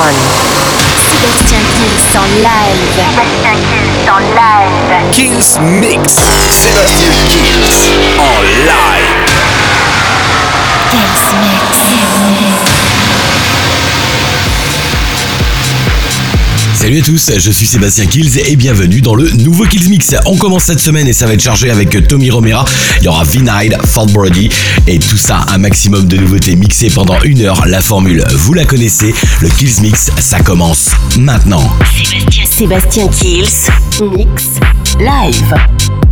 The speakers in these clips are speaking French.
one. Sébastien Kills en live. Sébastien Kills en live. Kills Mix. Sébastien Kills en live. Kills Mix. Salut à tous, je suis Sébastien Kills et bienvenue dans le nouveau Kills Mix. On commence cette semaine et ça va être chargé avec Tommy Romera. Il y aura Vinide, Fort Brody et tout ça, un maximum de nouveautés mixées pendant une heure. La formule, vous la connaissez, le Kills Mix, ça commence maintenant. Sébastien, Sébastien Kills. Mix live.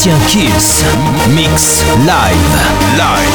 Sébastien Kills. Mix live. Live.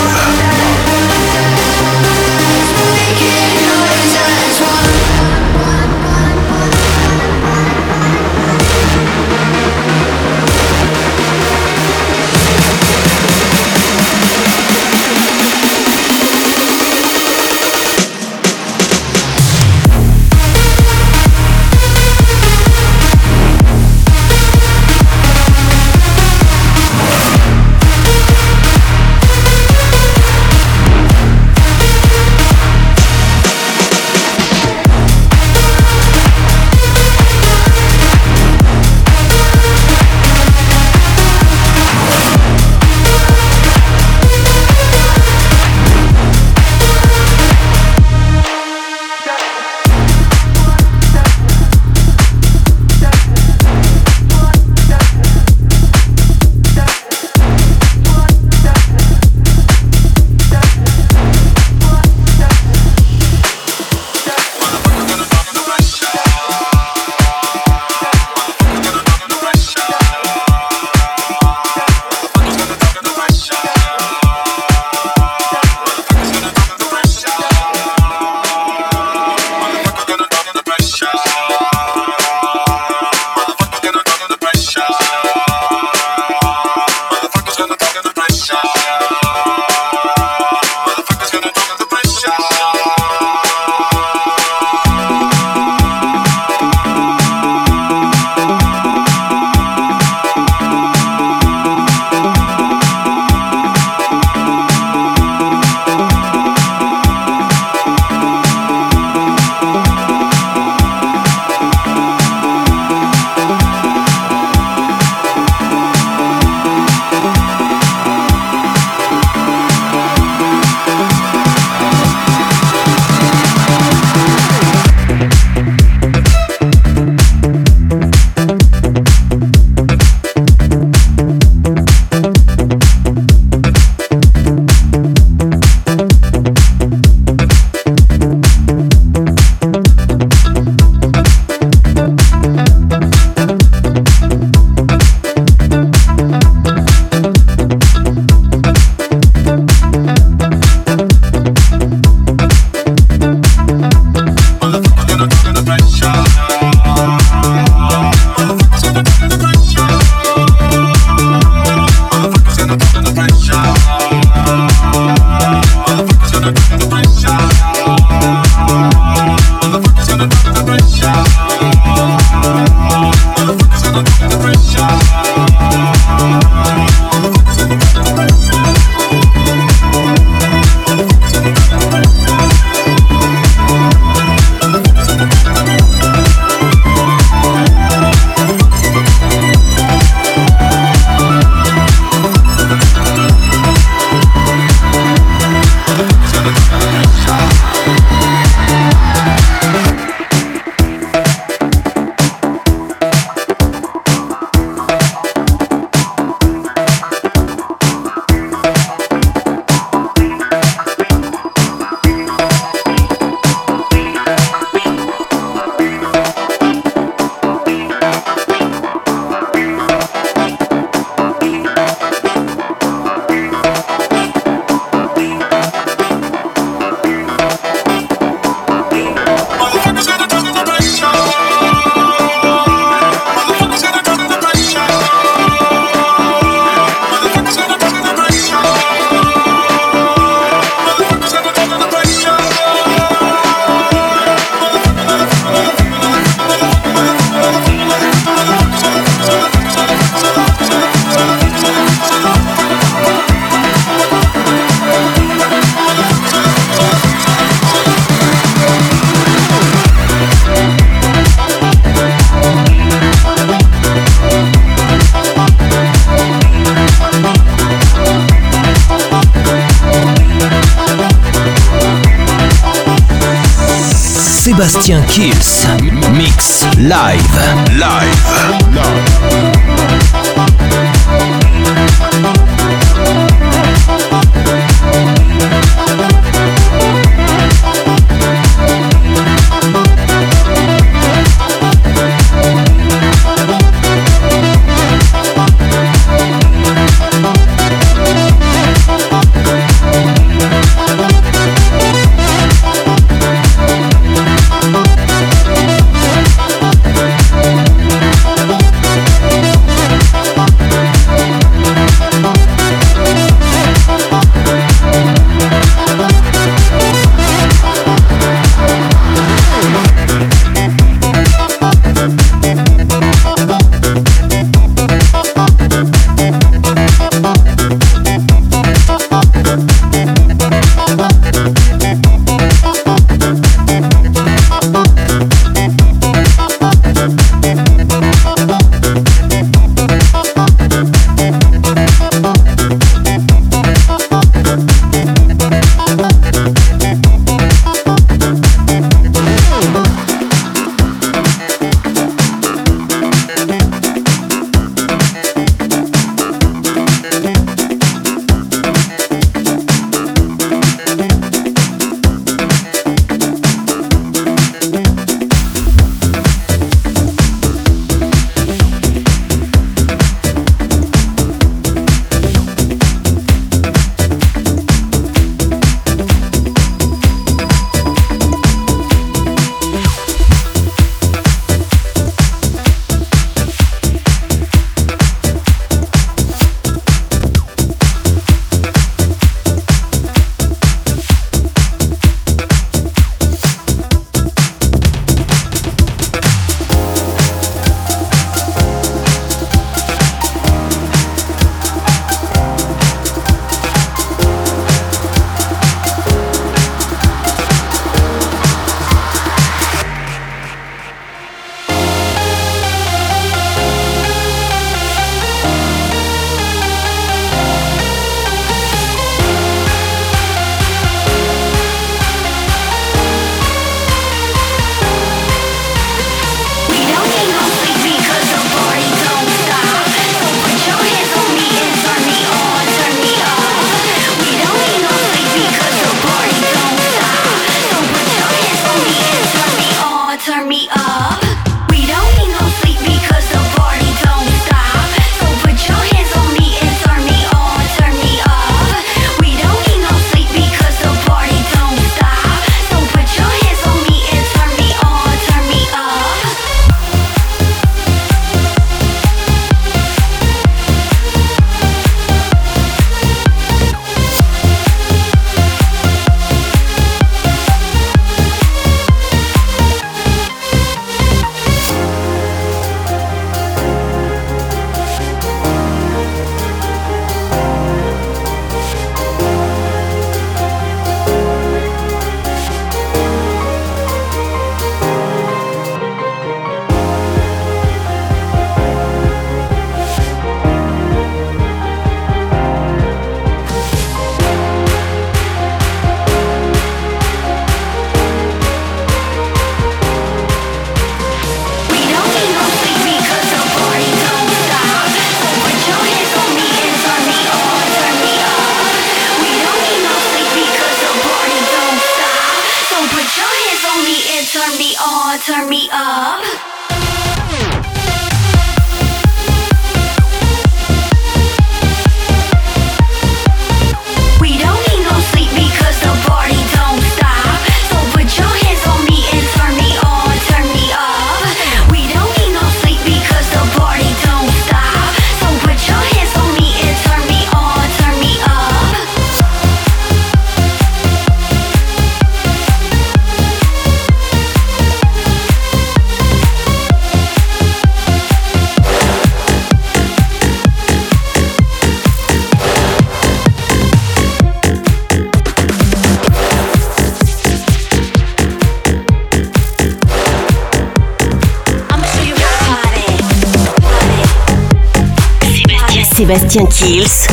Sébastien Kills.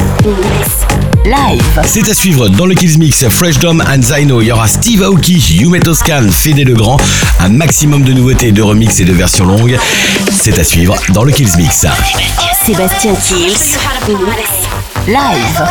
Live. C'est à suivre dans le Kills Mix Fresh Dom and Zino. Il y aura Steve Aoki, Yume Toscan, Fede Legrand. Un maximum de nouveautés, de remix et de versions longues. C'est à suivre dans le Kills Mix. Sébastien Kills. Live.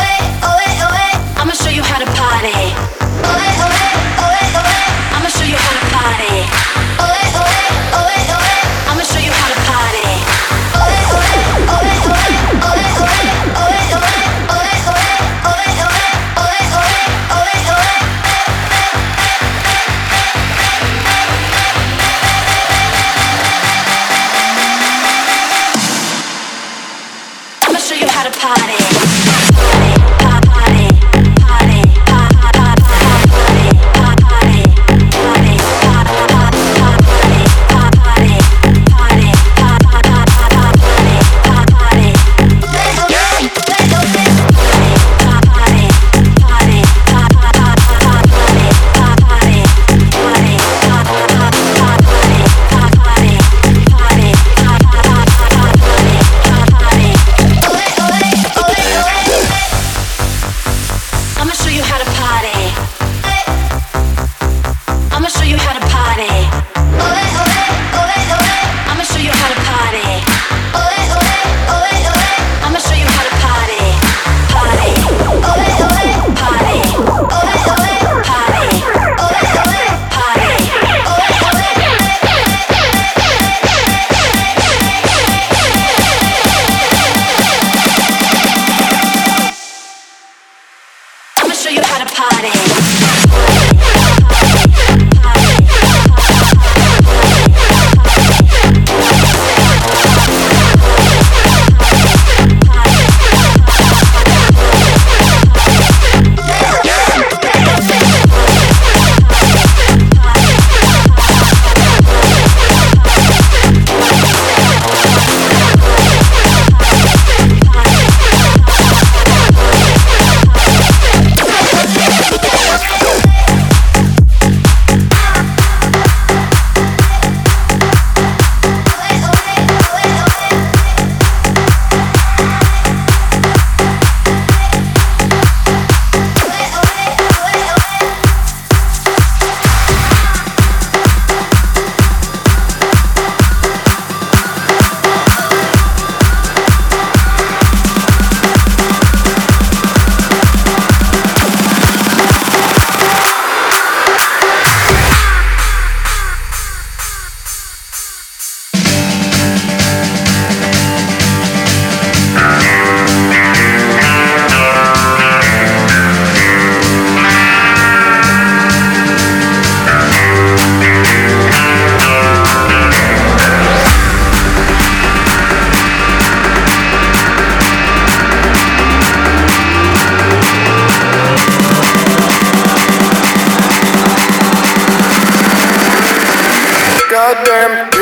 goddamn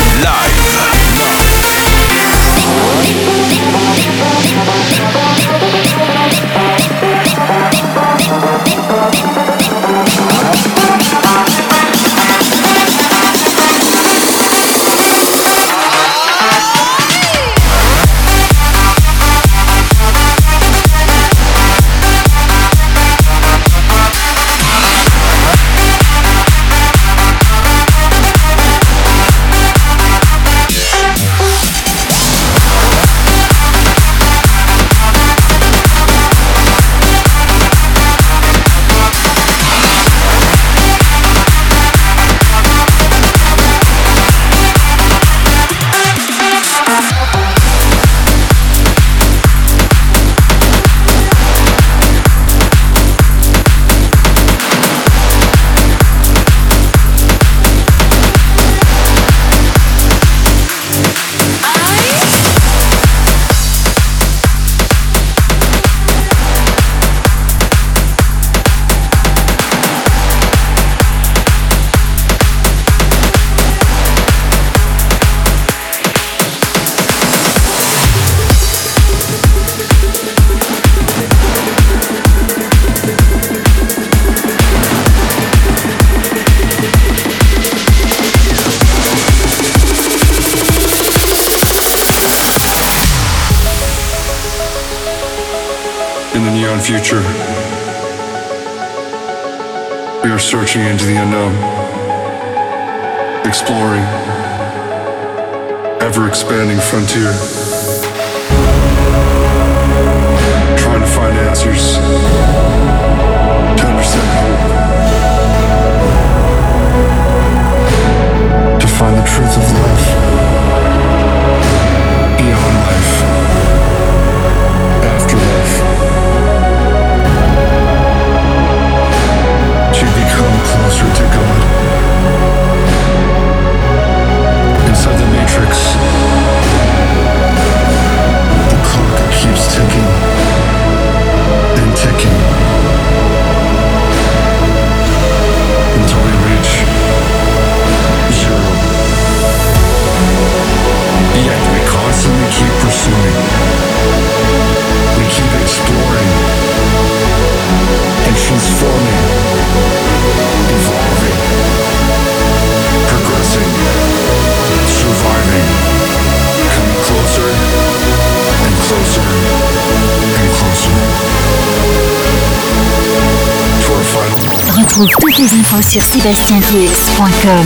Ever expanding frontier, trying to find answers, to understand to find the truth of life, pursuing. We keep exploring. And transforming. Evolving, progressing, surviving, coming closer. And closer. And closer. Final. Retrouve toutes les infos sur sébastienkiels.com.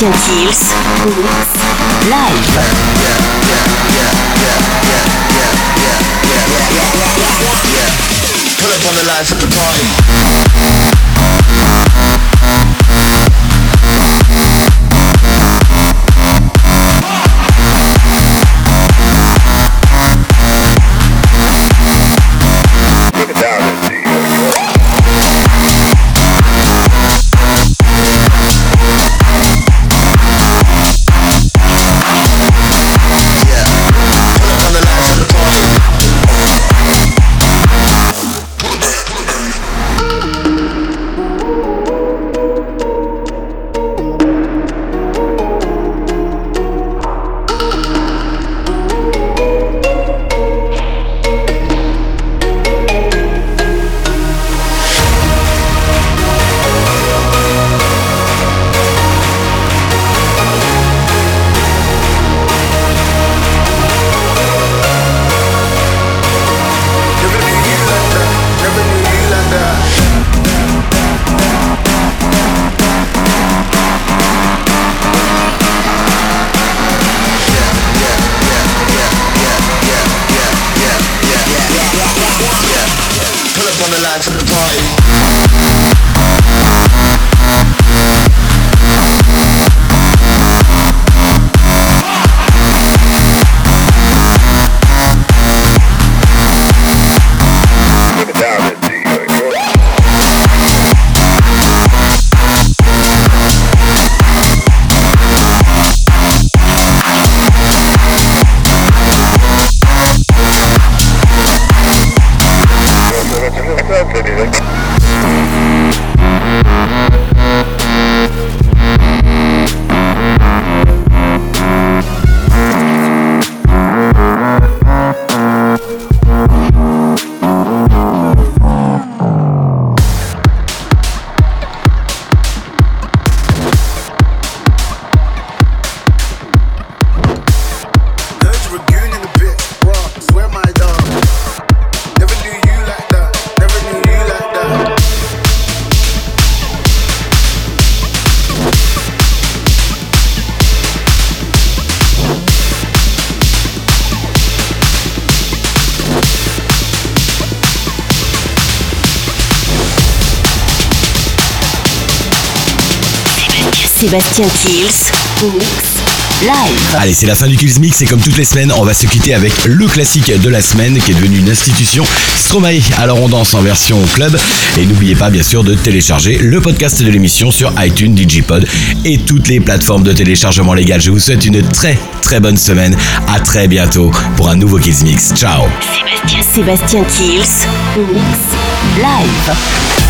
Kills. Sébastien Kills. Mix. Live. Allez, c'est la fin du Kills Mix et comme toutes les semaines, on va se quitter avec le classique de la semaine qui est devenu une institution, Stromae. Alors on danse en version club et n'oubliez pas bien sûr de télécharger le podcast de l'émission sur iTunes, Digipod et toutes les plateformes de téléchargement légal. Je vous souhaite une très très bonne semaine. À très bientôt pour un nouveau Kills Mix. Ciao. Sébastien Kills. Mix. Live.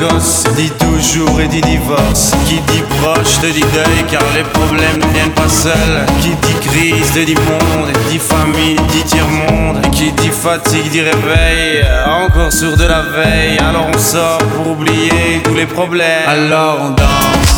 Amour dit toujours et dit divorce. Qui dit proche te dit deuil car les problèmes ne viennent pas seuls. Qui dit crise te dit monde. Dit famille dit tiers-monde. Qui dit fatigue dit réveil. Encore sur de la veille. Alors on sort pour oublier tous les problèmes. Alors on danse.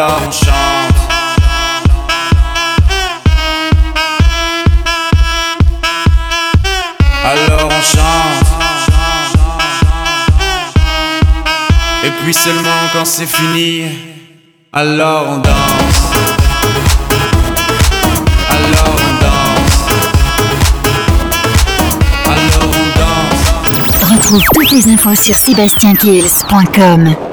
Alors on chante. Alors on chante. Et puis seulement quand c'est fini, alors on danse. Alors on danse. Alors on danse. Retrouve toutes les infos sur sébastienkills.com.